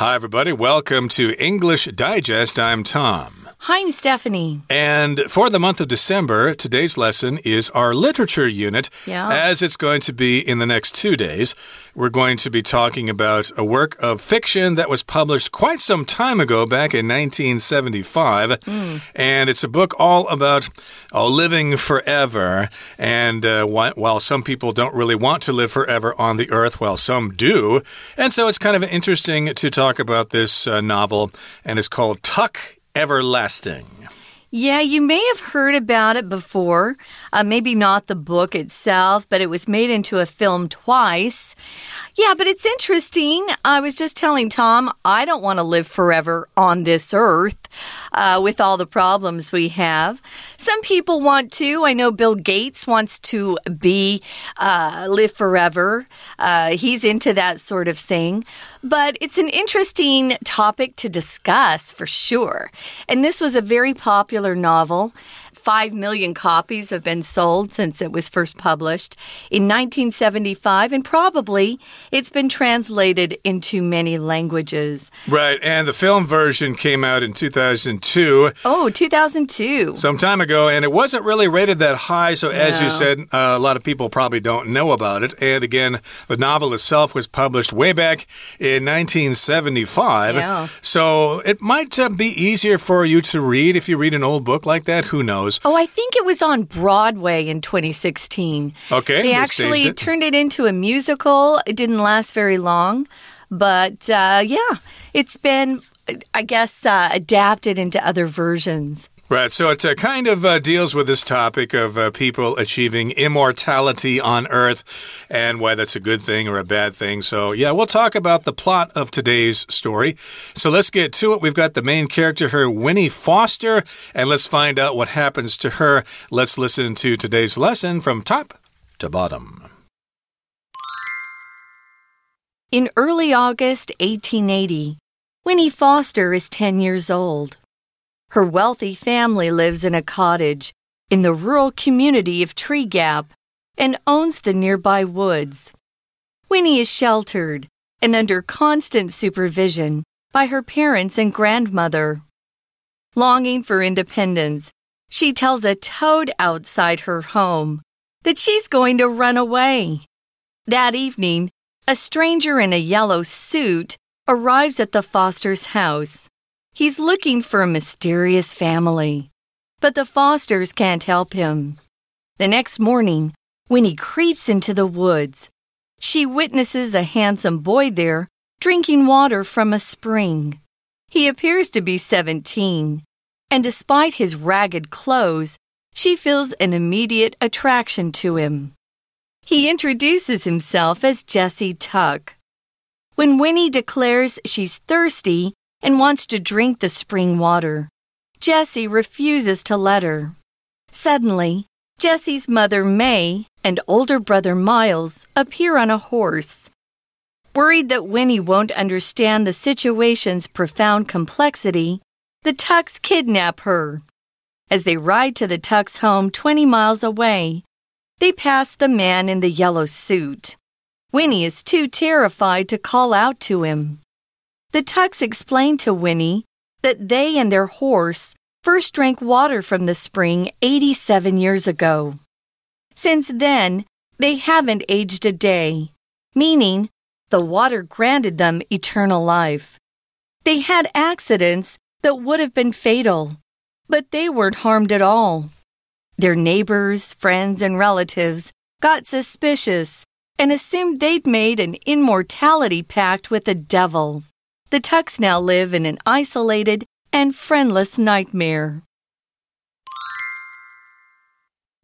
Hi, everybody. Welcome to English Digest. I'm Tom. Hi, I'm Stephanie. And for the month of December, today's lesson is our literature unit. Yeah. As it's going to be in the next two days, we're going to be talking about a work of fiction that was published quite some time ago, back in 1975. And it's a book all about oh, living forever. And uh, while some people don't really want to live forever on the earth, well, some do. And so it's kind of interesting to talk about this uh, novel, and it's called Tuck Everlasting. Yeah, you may have heard about it before. Uh, maybe not the book itself, but it was made into a film twice. Yeah, but it's interesting. I was just telling Tom, I don't want to live forever on this earth uh, with all the problems we have. Some people want to. I know Bill Gates wants to be uh, live forever. Uh, he's into that sort of thing. But it's an interesting topic to discuss for sure. And this was a very popular novel. Five million copies have been sold since it was first published in 1975, and probably it's been translated into many languages. Right, and the film version came out in 2002. Oh, 2002. Some time ago, and it wasn't really rated that high. So, as you said, uh, a lot of people probably don't know about it. And again, the novel itself was published way back in 1975. Yeah. So, it might uh, be easier for you to read if you read an old book like that. Who knows? Oh, I think it was on Broadway in 2016. Okay, They they actually it. turned it into a musical. It didn't last very long. But uh, yeah, it's been, I guess, uh, adapted into other versions. Right, so it uh, kind of uh, deals with this topic of uh, people achieving immortality on Earth and why that's a good thing or a bad thing. So, yeah, we'll talk about the plot of today's story. So, let's get to it. We've got the main character here, Winnie Foster, and let's find out what happens to her. Let's listen to today's lesson from top to bottom. In early August 1880, Winnie Foster is 10 years old. Her wealthy family lives in a cottage in the rural community of Tree Gap and owns the nearby woods. Winnie is sheltered and under constant supervision by her parents and grandmother. Longing for independence, she tells a toad outside her home that she's going to run away. That evening, a stranger in a yellow suit arrives at the Foster's house. He's looking for a mysterious family, but the Fosters can't help him. The next morning, Winnie creeps into the woods. She witnesses a handsome boy there drinking water from a spring. He appears to be 17, and despite his ragged clothes, she feels an immediate attraction to him. He introduces himself as Jesse Tuck. When Winnie declares she's thirsty and wants to drink the spring water, Jesse refuses to let her. Suddenly, Jesse's mother May and older brother Miles appear on a horse. Worried that Winnie won't understand the situation's profound complexity, the Tucks kidnap her. As they ride to the Tucks' home 20 miles away, they pass the man in the yellow suit. Winnie is too terrified to call out to him. The Tucks explained to Winnie that they and their horse first drank water from the spring 87 years ago. Since then, they haven't aged a day, meaning the water granted them eternal life. They had accidents that would have been fatal, but they weren't harmed at all. Their neighbors, friends, and relatives got suspicious and assumed they'd made an immortality pact with the devil. The Tucks now live in an isolated and friendless nightmare.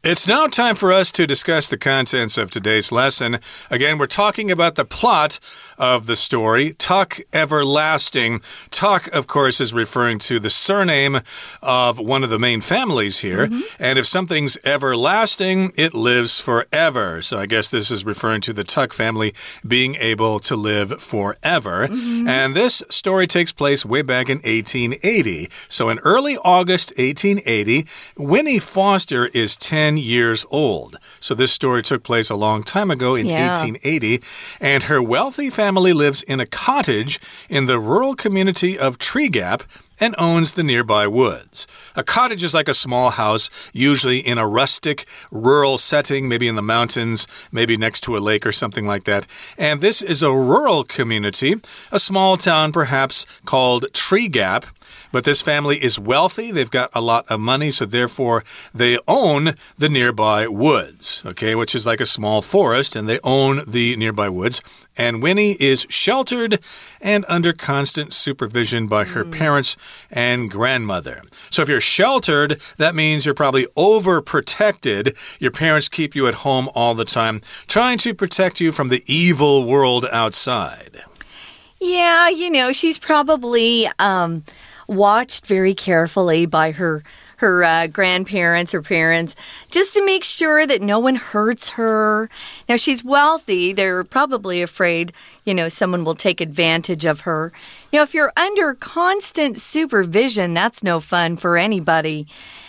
It's now time for us to discuss the contents of today's lesson. Again, we're talking about the plot of the story, Tuck Everlasting. Tuck, of course, is referring to the surname of one of the main families here. Mm-hmm. And if something's everlasting, it lives forever. So I guess this is referring to the Tuck family being able to live forever. Mm-hmm. And this story takes place way back in 1880. So in early August 1880, Winnie Foster is 10 10 years old. So this story took place a long time ago in Yeah. 1880. And her wealthy family lives in a cottage in the rural community of Tree Gap and owns the nearby woods. A cottage is like a small house, usually in a rustic, rural setting, maybe in the mountains, maybe next to a lake or something like that. And this is a rural community, a small town perhaps called Tree Gap. But this family is wealthy. They've got a lot of money, so therefore they own the nearby woods, okay, which is like a small forest, and they own the nearby woods. And Winnie is sheltered and under constant supervision by her parents and grandmother. So if you're sheltered, that means you're probably overprotected. Your parents keep you at home all the time, trying to protect you from the evil world outside. Yeah, you know, she's probably um, watched very carefully by her her uh, grandparents or parents just to make sure that no one hurts her. Now she's wealthy; they're probably afraid, you know, someone will take advantage of her. Now, if you're under constant supervision, that's no fun for anybody.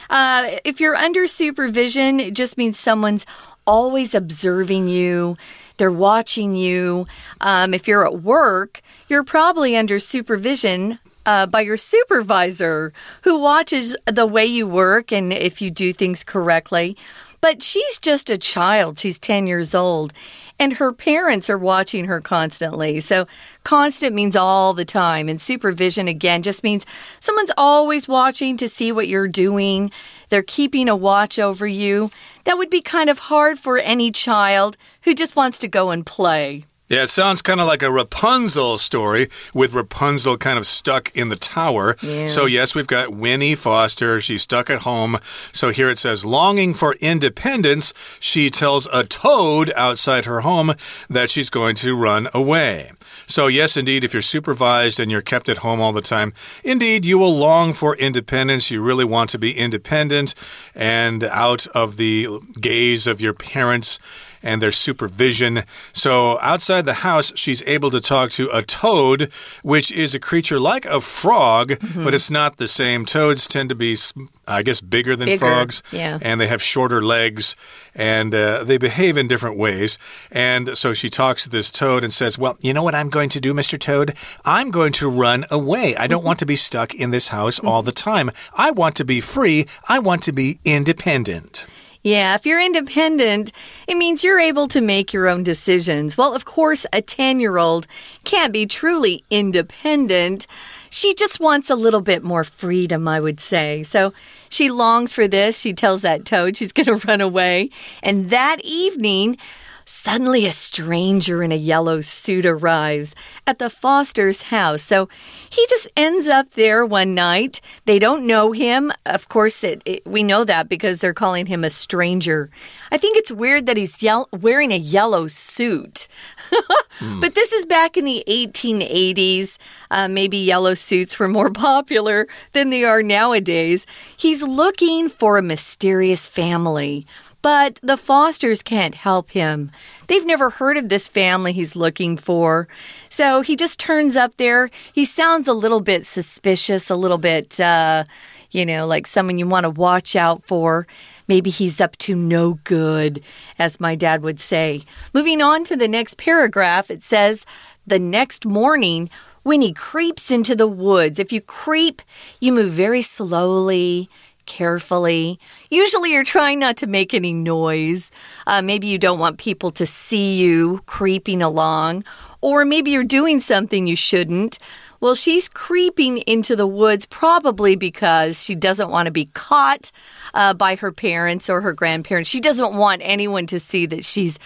Uh, if you're under supervision, it just means someone's always observing you. They're watching you. Um, if you're at work, you're probably under supervision uh, by your supervisor who watches the way you work and if you do things correctly. But she's just a child. She's 10 years old. And her parents are watching her constantly. So, constant means all the time. And supervision, again, just means someone's always watching to see what you're doing. They're keeping a watch over you. That would be kind of hard for any child who just wants to go and play. Yeah, it sounds kind of like a Rapunzel story with Rapunzel kind of stuck in the tower. Yeah. So, yes, we've got Winnie Foster. She's stuck at home. So, here it says, longing for independence, she tells a toad outside her home that she's going to run away. So, yes, indeed, if you're supervised and you're kept at home all the time, indeed, you will long for independence. You really want to be independent and out of the gaze of your parents and their supervision. So, outside the house, she's able to talk to a toad, which is a creature like a frog, Mm-hmm. but it's not the same. Toads tend to be, I guess, bigger than Bigger, frogs, yeah. and they have shorter legs, and uh, they behave in different ways. And so she talks to this toad and says, Well, you know what I'm going to do, Mr. Toad? I'm going to run away. I don't want to be stuck in this house all the time. I want to be free. I want to be independent. Yeah, if you're independent, it means you're able to make your own decisions. Well, of course, a 10 year old can't be truly independent. She just wants a little bit more freedom, I would say. So she longs for this. She tells that toad she's going to run away. And that evening, Suddenly, a stranger in a yellow suit arrives at the Foster's house. So he just ends up there one night. They don't know him. Of course, it, it, we know that because they're calling him a stranger. I think it's weird that he's wearing a yellow suit. But this is back in the 1880s. Uh, maybe yellow suits were more popular than they are nowadays. He's looking for a mysterious family. But the Fosters can't help him. They've never heard of this family he's looking for. So he just turns up there. He sounds a little bit suspicious, a little bit, uh, you know, like someone you want to watch out for. Maybe he's up to no good, as my dad would say. Moving on to the next paragraph, it says, The next morning, Winnie creeps into the woods, if you creep, you move very slowly carefully. Usually, you're trying not to make any noise. Uh, maybe you don't want people to see you creeping along, or maybe you're doing something you shouldn't. Well, she's creeping into the woods probably because she doesn't want to be caught uh, by her parents or her grandparents. She doesn't want anyone to see that she's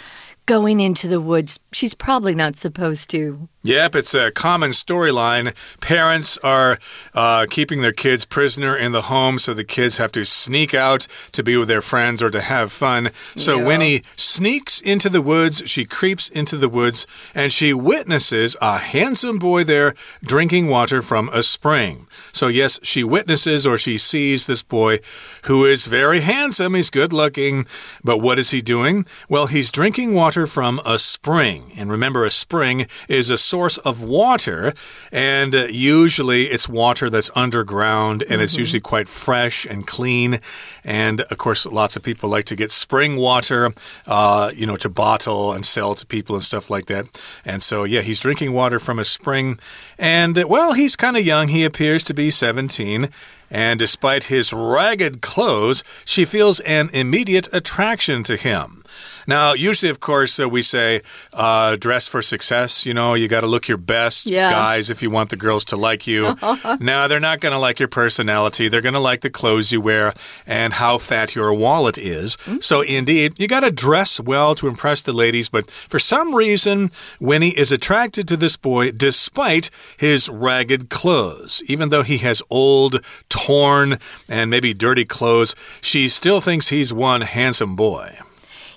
going into the woods. She's probably not supposed to. Yep, it's a common storyline. Parents are uh, keeping their kids prisoner in the home, so the kids have to sneak out to be with their friends or to have fun. So Yeah. Winnie sneaks into the woods, she creeps into the woods, and she witnesses a handsome boy there drinking water from a spring. So, yes, she witnesses or she sees this boy who is very handsome. He's good looking. But what is he doing? Well, he's drinking water from a spring. And remember, a spring is a source of water, and uh, usually it's water that's underground and mm -hmm. it's mm-hmm. usually quite fresh and clean. And of course, lots of people like to get spring water, uh, you know, to bottle and sell to people and stuff like that. And so, yeah, he's drinking water from a spring. And, uh, well, he's kind of young. He appears to be 17. And despite his ragged clothes, she feels an immediate attraction to him. Now, usually, of course, uh, we say uh, dress for success. You know, you got to look your best, yeah. guys, if you want the girls to like you. now, they're not going to like your personality. They're going to like the clothes you wear and how fat your wallet is. Mm. So, indeed, you got to dress well to impress the ladies. But for some reason, Winnie is attracted to this boy despite his ragged clothes. Even though he has old, torn, and maybe dirty clothes, she still thinks he's one handsome boy.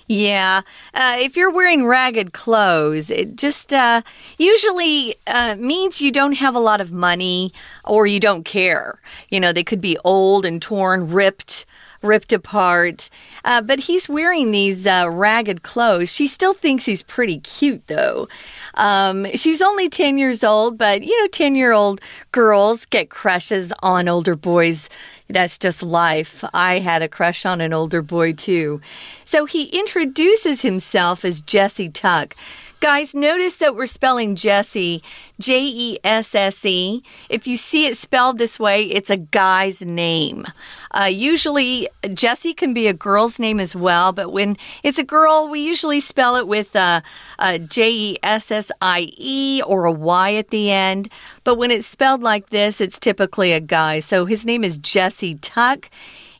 Yeah. Uh, if you're wearing ragged clothes, it just uh, usually uh, means you don't have a lot of money or you don't care. You know, they could be old and torn, ripped ripped apart. Uh, but he's wearing these uh, ragged clothes. She still thinks he's pretty cute, though. Um, she's only 10 years old, but you know, 10 year old girls get crushes on older boys. That's just life. I had a crush on an older boy, too. So he introduces himself as Jesse Tuck. Guys, notice that we're spelling Jesse J E S S E. If you see it spelled this way, it's a guy's name. Uh, usually, Jesse can be a girl's name as well, but when it's a girl, we usually spell it with a, a J E S S I E or a Y at the end. But when it's spelled like this, it's typically a guy. So his name is Jesse Tuck.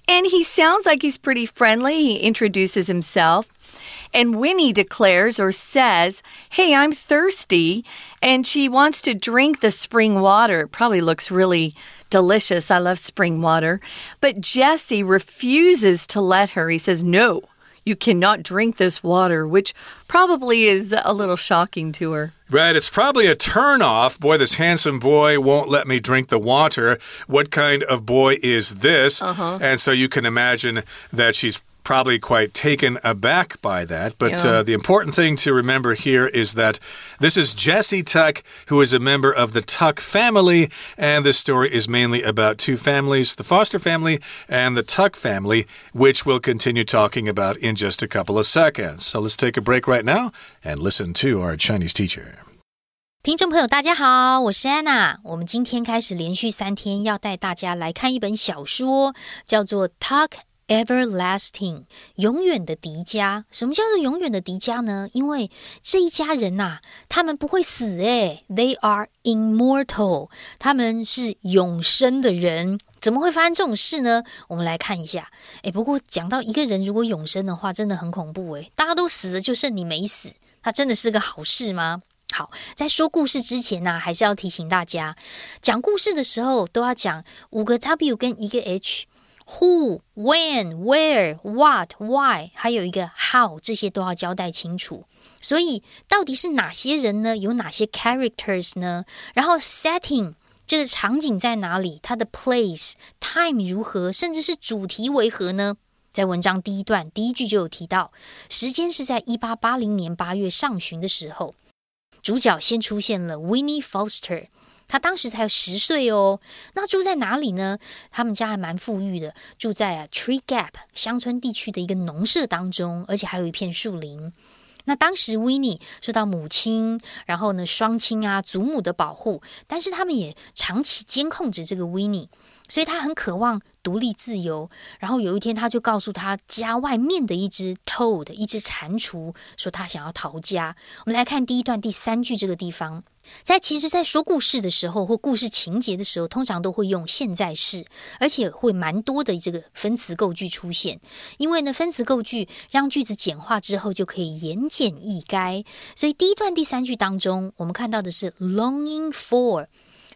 And he sounds like he's pretty friendly. He introduces himself. And Winnie declares or says, Hey, I'm thirsty. And she wants to drink the spring water. It probably looks really delicious. I love spring water. But Jesse refuses to let her. He says, No, you cannot drink this water, which probably is a little shocking to her. Right, it's probably a turnoff. Boy, this handsome boy won't let me drink the water. What kind of boy is this? Uh -huh. And so you can imagine that she's probably quite taken aback by that. But yeah. uh, the important thing to remember here is that this is Jesse Tuck, who is a member of the Tuck family. And this story is mainly about two families the Foster family and the Tuck family, which we'll continue talking about in just a couple of seconds. So let's take a break right now and listen to our Chinese teacher. 听众朋友，大家好，我是安娜。我们今天开始连续三天要带大家来看一本小说，叫做《Tuck Everlasting，永远的迪迦。什么叫做永远的迪迦呢？因为这一家人呐，他们不会死诶 t h e y are immortal，他们是永生的人。怎么会发生这种事呢？我们来看一下。诶，不过讲到一个人如果永生的话，真的很恐怖诶，大家都死了，就剩你没死，他真的是个好事吗？好，在说故事之前呢，还是要提醒大家，讲故事的时候都要讲五个 W 跟一个 H。Who, when, where, what, why，还有一个 how，这些都要交代清楚。所以到底是哪些人呢？有哪些 characters 呢？然后 setting 这个场景在哪里？它的 place、time 如何？甚至是主题为何呢？在文章第一段第一句就有提到，时间是在一八八零年八月上旬的时候，主角先出现了 Winnie Foster。他当时才有十岁哦，那住在哪里呢？他们家还蛮富裕的，住在啊 Tree Gap 乡村地区的一个农舍当中，而且还有一片树林。那当时 Winnie 受到母亲，然后呢双亲啊祖母的保护，但是他们也长期监控着这个 Winnie，所以他很渴望独立自由。然后有一天，他就告诉他家外面的一只 Toad，一只蟾蜍，说他想要逃家。我们来看第一段第三句这个地方。在其实，在说故事的时候或故事情节的时候，通常都会用现在式，而且会蛮多的这个分词构句出现。因为呢，分词构句让句子简化之后就可以言简意赅。所以第一段第三句当中，我们看到的是 longing for，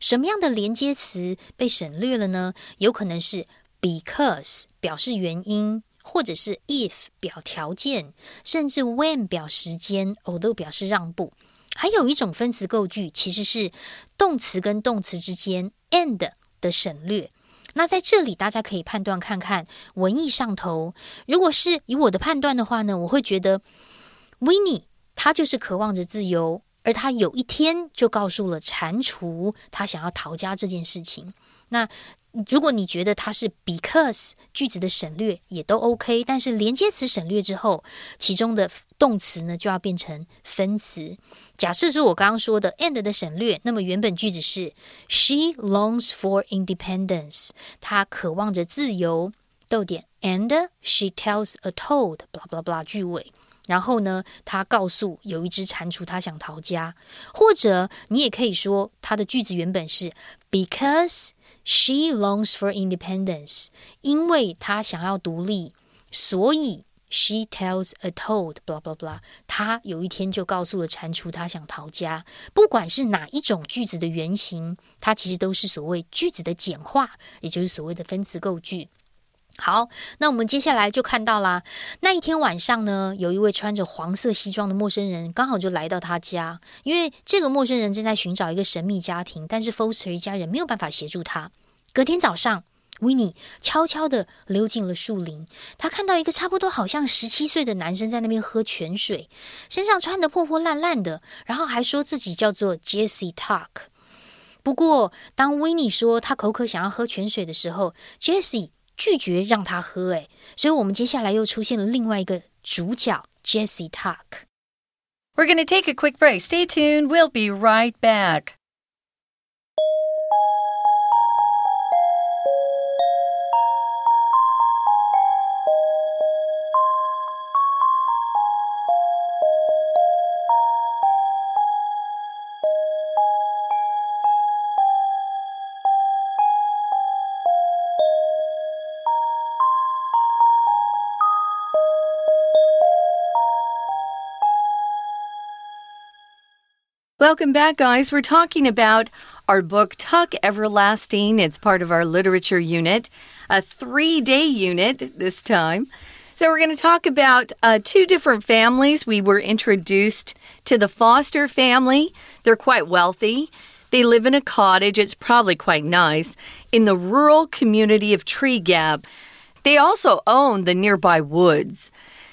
什么样的连接词被省略了呢？有可能是 because 表示原因，或者是 if 表条件，甚至 when 表时间，although 表示让步。还有一种分词构句，其实是动词跟动词之间 and 的省略。那在这里，大家可以判断看看文意上头。如果是以我的判断的话呢，我会觉得 Winnie 他就是渴望着自由，而他有一天就告诉了蟾蜍，他想要逃家这件事情。那如果你觉得它是 because 句子的省略也都 OK，但是连接词省略之后，其中的动词呢就要变成分词。假设说我刚刚说的 and 的省略，那么原本句子是 She longs for independence，她渴望着自由。逗点 and she tells a toad，blah blah blah 句尾。然后呢，她告诉有一只蟾蜍，她想逃家。或者你也可以说，它的句子原本是 because。She longs for independence，因为她想要独立，所以 she tells a toad，blah blah blah。她有一天就告诉了蟾蜍，她想逃家。不管是哪一种句子的原型，它其实都是所谓句子的简化，也就是所谓的分词构句。好，那我们接下来就看到啦。那一天晚上呢，有一位穿着黄色西装的陌生人刚好就来到他家，因为这个陌生人正在寻找一个神秘家庭，但是 Foster 一家人没有办法协助他。隔天早上，Winnie 悄悄地溜进了树林。他看到一个差不多好像十七岁的男生在那边喝泉水，身上穿得破破烂烂的，然后还说自己叫做 Jesse Tuck。不过，当 Winnie 说他口渴想要喝泉水的时候，Jesse 拒绝让他喝。诶，所以我们接下来又出现了另外一个主角 Jesse Tuck。We're gonna take a quick break. Stay tuned. We'll be right back. Welcome back, guys. We're talking about our book, Tuck Everlasting. It's part of our literature unit, a three day unit this time. So, we're going to talk about uh, two different families. We were introduced to the Foster family, they're quite wealthy. They live in a cottage, it's probably quite nice, in the rural community of Tree Gap. They also own the nearby woods.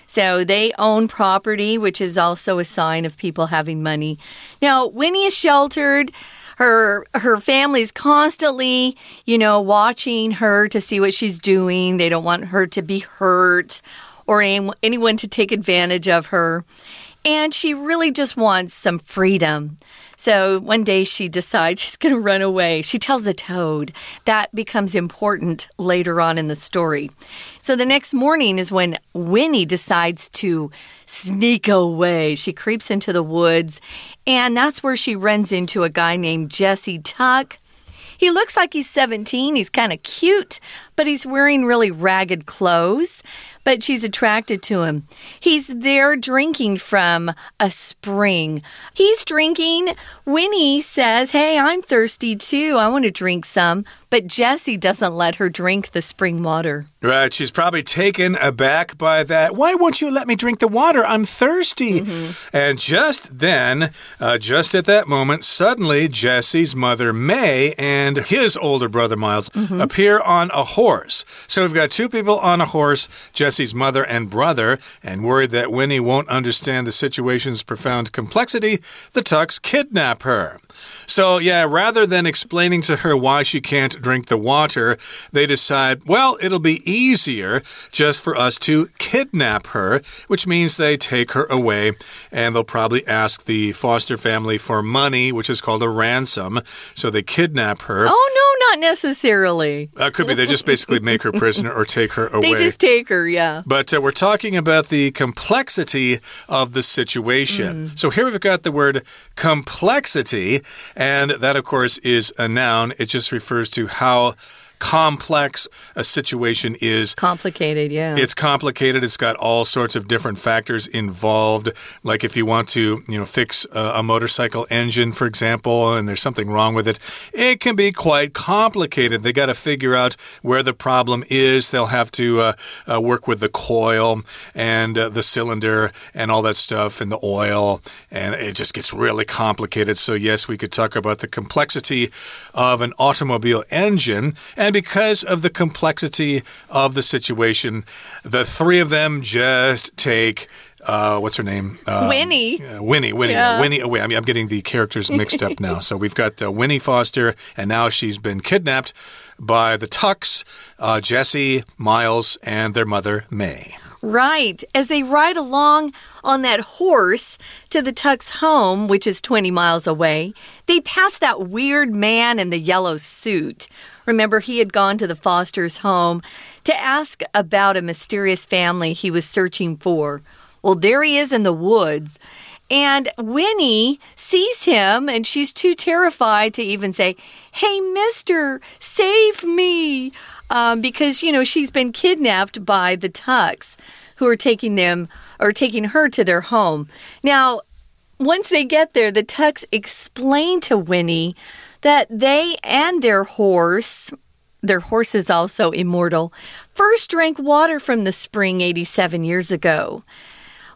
So they own property, which is also a sign of people having money. Now, Winnie is sheltered her her family's constantly, you know, watching her to see what she's doing. They don't want her to be hurt or anyone to take advantage of her. And she really just wants some freedom. So one day she decides she's going to run away. She tells a toad. That becomes important later on in the story. So the next morning is when Winnie decides to sneak away. She creeps into the woods, and that's where she runs into a guy named Jesse Tuck. He looks like he's 17. He's kind of cute, but he's wearing really ragged clothes but she's attracted to him. He's there drinking from a spring. He's drinking. Winnie says, Hey, I'm thirsty too. I want to drink some. But Jesse doesn't let her drink the spring water. Right. She's probably taken aback by that. Why won't you let me drink the water? I'm thirsty. Mm -hmm. And just then, uh, just at that moment, suddenly Jesse's mother, May, and his older brother, Miles, mm -hmm. appear on a horse. So we've got two people on a horse. Jesse's mother and brother, and worried that Winnie won't understand the situation's profound complexity, the Tucks kidnap her. So, yeah, rather than explaining to her why she can't drink the water, they decide, well, it'll be easier just for us to kidnap her, which means they take her away and they'll probably ask the foster family for money, which is called a ransom. So they kidnap her. Oh, no, not necessarily. Uh, could be they just basically make her prisoner or take her away. They just take her, yeah. But uh, we're talking about the complexity of the situation. Mm. So here we've got the word complexity. And that, of course, is a noun. It just refers to how complex a situation is. Complicated, yeah. It's complicated. It's got all sorts of different factors involved. Like if you want to, you know, fix a, a motorcycle engine, for example, and there's something wrong with it, it can be quite complicated. They got to figure out where the problem is. They'll have to uh, uh, work with the coil and uh, the cylinder and all that stuff and the oil, and it just gets really complicated. So yes, we could talk about the complexity of an automobile engine. And because of the complexity of the situation, the three of them just take uh, what's her name? Um, Winnie. Uh, Winnie. Winnie. Yeah. Winnie. Oh, wait, I mean, I'm getting the characters mixed up now. So we've got uh, Winnie Foster, and now she's been kidnapped by the Tucks, uh, Jesse, Miles, and their mother, May. Right. As they ride along on that horse to the Tuck's home, which is 20 miles away, they pass that weird man in the yellow suit. Remember, he had gone to the Foster's home to ask about a mysterious family he was searching for. Well, there he is in the woods. And Winnie sees him and she's too terrified to even say, Hey, mister, save me. Um, because, you know, she's been kidnapped by the Tucks who are taking them or taking her to their home. Now, once they get there, the Tucks explain to Winnie that they and their horse, their horse is also immortal, first drank water from the spring 87 years ago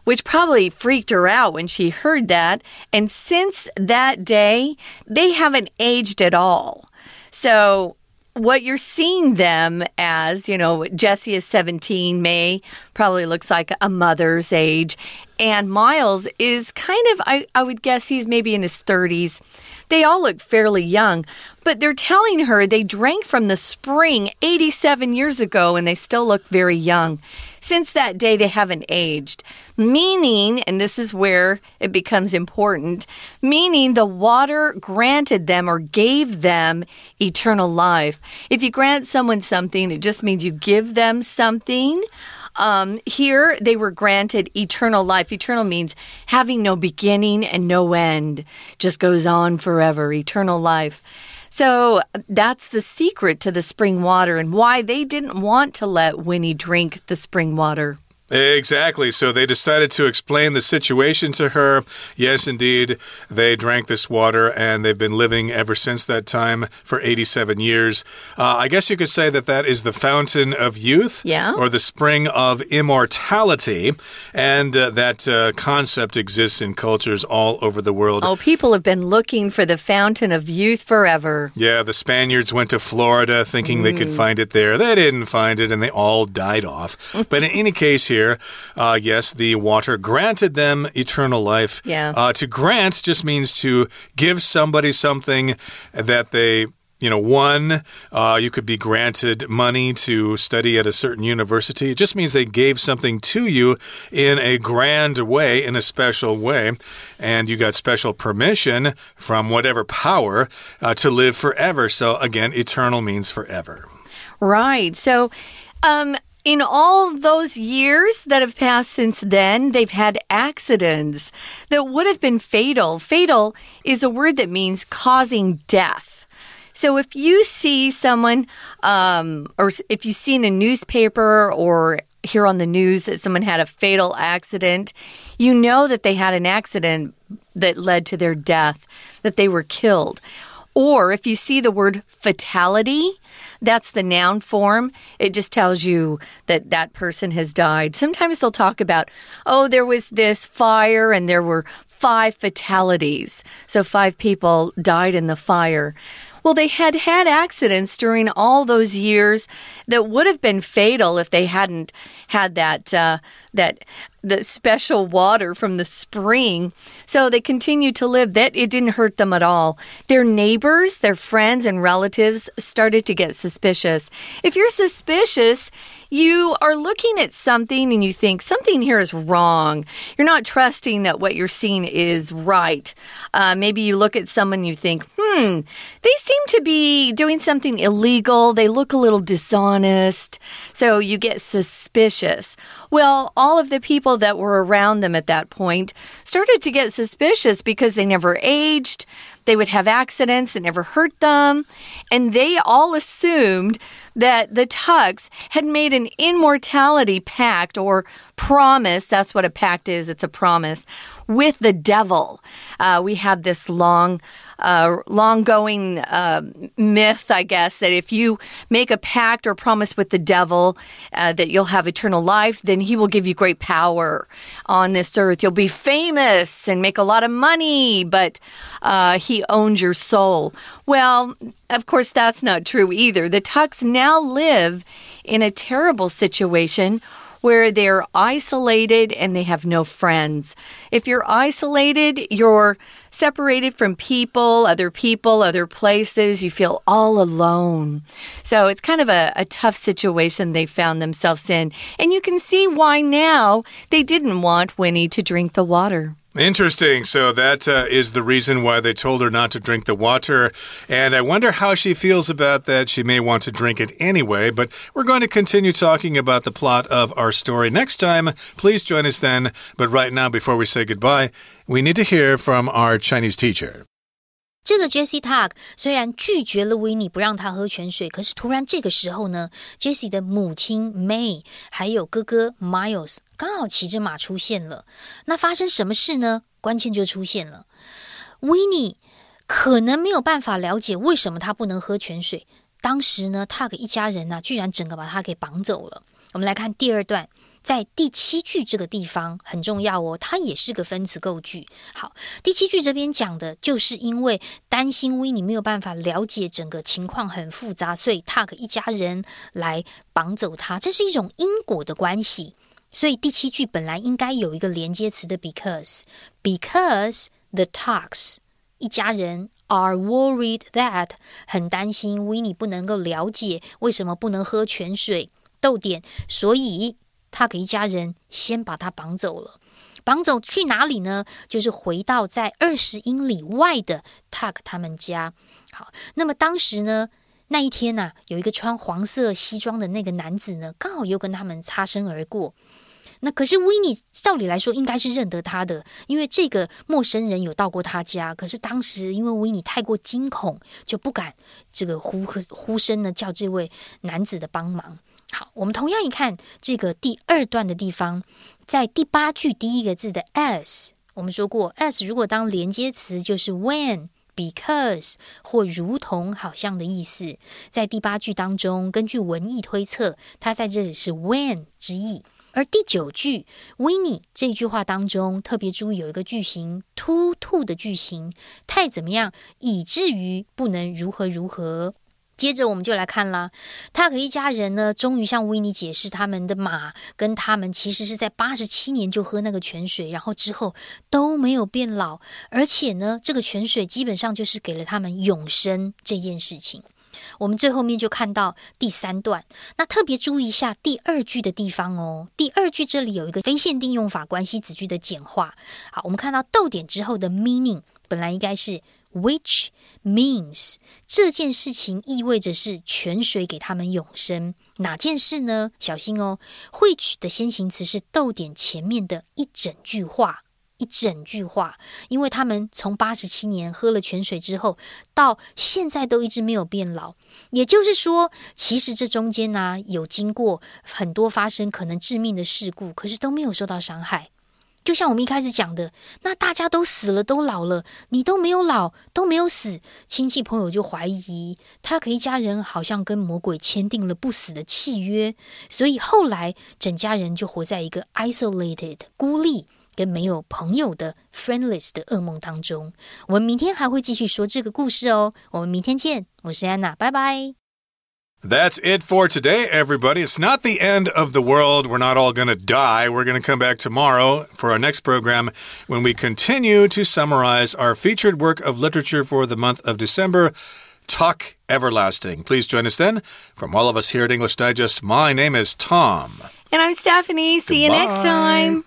which probably freaked her out when she heard that. And since that day, they haven't aged at all. So, what you're seeing them as, you know, Jesse is 17, May probably looks like a mother's age, and Miles is kind of, I, I would guess he's maybe in his 30s. They all look fairly young, but they're telling her they drank from the spring 87 years ago and they still look very young. Since that day, they haven't aged. Meaning, and this is where it becomes important, meaning the water granted them or gave them eternal life. If you grant someone something, it just means you give them something. Um, here, they were granted eternal life. Eternal means having no beginning and no end, just goes on forever, eternal life. So that's the secret to the spring water and why they didn't want to let Winnie drink the spring water. Exactly. So they decided to explain the situation to her. Yes, indeed, they drank this water and they've been living ever since that time for 87 years. Uh, I guess you could say that that is the fountain of youth. Yeah. Or the spring of immortality. And uh, that uh, concept exists in cultures all over the world. Oh, people have been looking for the fountain of youth forever. Yeah, the Spaniards went to Florida thinking mm. they could mm. find it there. They didn't find it and they all died off. but in any case, here, here. Uh, yes, the water granted them eternal life. Yeah. Uh, to grant just means to give somebody something that they you know, one, uh, you could be granted money to study at a certain university. It just means they gave something to you in a grand way, in a special way, and you got special permission from whatever power uh, to live forever. So, again, eternal means forever. Right. So, um, in all those years that have passed since then, they've had accidents that would have been fatal. Fatal is a word that means causing death. So if you see someone, um, or if you see in a newspaper or hear on the news that someone had a fatal accident, you know that they had an accident that led to their death, that they were killed. Or if you see the word fatality, that's the noun form. It just tells you that that person has died. Sometimes they'll talk about, oh, there was this fire and there were five fatalities. So five people died in the fire. Well, they had had accidents during all those years that would have been fatal if they hadn't had that uh, that the special water from the spring. So they continued to live. That it didn't hurt them at all. Their neighbors, their friends and relatives started to get suspicious. If you're suspicious, you are looking at something and you think something here is wrong. You're not trusting that what you're seeing is right. Uh, maybe you look at someone you think, hmm, they seem to be doing something illegal. They look a little dishonest. So you get suspicious. Well, all of the people that were around them at that point started to get suspicious because they never aged. They would have accidents that never hurt them. And they all assumed that the Tucks had made an immortality pact or promise. That's what a pact is, it's a promise with the devil. Uh, we have this long uh, long going uh, myth, I guess, that if you make a pact or promise with the devil uh, that you'll have eternal life, then he will give you great power on this earth. You'll be famous and make a lot of money, but uh, he owns your soul. Well, of course, that's not true either. The Tucks now live in a terrible situation where they're isolated and they have no friends. If you're isolated, you're separated from people, other people, other places. You feel all alone. So it's kind of a, a tough situation they found themselves in. And you can see why now they didn't want Winnie to drink the water. Interesting. So that uh, is the reason why they told her not to drink the water. And I wonder how she feels about that. She may want to drink it anyway, but we're going to continue talking about the plot of our story next time. Please join us then. But right now, before we say goodbye, we need to hear from our Chinese teacher. 这个 Jessie Tug 虽然拒绝了维尼不让他喝泉水，可是突然这个时候呢，Jessie 的母亲 May 还有哥哥 Miles 刚好骑着马出现了。那发生什么事呢？关键就出现了，维尼可能没有办法了解为什么他不能喝泉水。当时呢，Tug 一家人呢，居然整个把他给绑走了。我们来看第二段。在第七句这个地方很重要哦，它也是个分词构句。好，第七句这边讲的就是因为担心威尼没有办法了解整个情况很复杂，所以 Tuck 一家人来绑走他，这是一种因果的关系。所以第七句本来应该有一个连接词的 because，because the Tucks 一家人 are worried that 很担心威尼不能够了解为什么不能喝泉水，逗点，所以。他给一家人先把他绑走了，绑走去哪里呢？就是回到在二十英里外的 Tuck 他们家。好，那么当时呢，那一天呢，有一个穿黄色西装的那个男子呢，刚好又跟他们擦身而过。那可是维尼，照理来说应该是认得他的，因为这个陌生人有到过他家。可是当时因为维尼太过惊恐，就不敢这个呼呼声呢，叫这位男子的帮忙。好，我们同样一看这个第二段的地方，在第八句第一个字的 as，我们说过 as 如果当连接词就是 when、because 或如同、好像的意思。在第八句当中，根据文意推测，它在这里是 when 之意。而第九句 Winnie 这句话当中，特别注意有一个句型 to to 的句型，太怎么样，以至于不能如何如何。接着我们就来看啦，他和一家人呢，终于向维尼解释，他们的马跟他们其实是在八十七年就喝那个泉水，然后之后都没有变老，而且呢，这个泉水基本上就是给了他们永生这件事情。我们最后面就看到第三段，那特别注意一下第二句的地方哦。第二句这里有一个非限定用法关系子句的简化。好，我们看到逗点之后的 meaning 本来应该是。Which means 这件事情意味着是泉水给他们永生。哪件事呢？小心哦。which 的先行词是逗点前面的一整句话，一整句话。因为他们从八十七年喝了泉水之后，到现在都一直没有变老。也就是说，其实这中间呢有经过很多发生可能致命的事故，可是都没有受到伤害。就像我们一开始讲的，那大家都死了，都老了，你都没有老，都没有死，亲戚朋友就怀疑他和一家人好像跟魔鬼签订了不死的契约，所以后来整家人就活在一个 isolated 孤立跟没有朋友的 friendless 的噩梦当中。我们明天还会继续说这个故事哦，我们明天见，我是安娜，拜拜。That's it for today, everybody. It's not the end of the world. We're not all going to die. We're going to come back tomorrow for our next program when we continue to summarize our featured work of literature for the month of December. Tuck Everlasting. Please join us then. From all of us here at English Digest, my name is Tom. And I'm Stephanie. See Goodbye. you next time.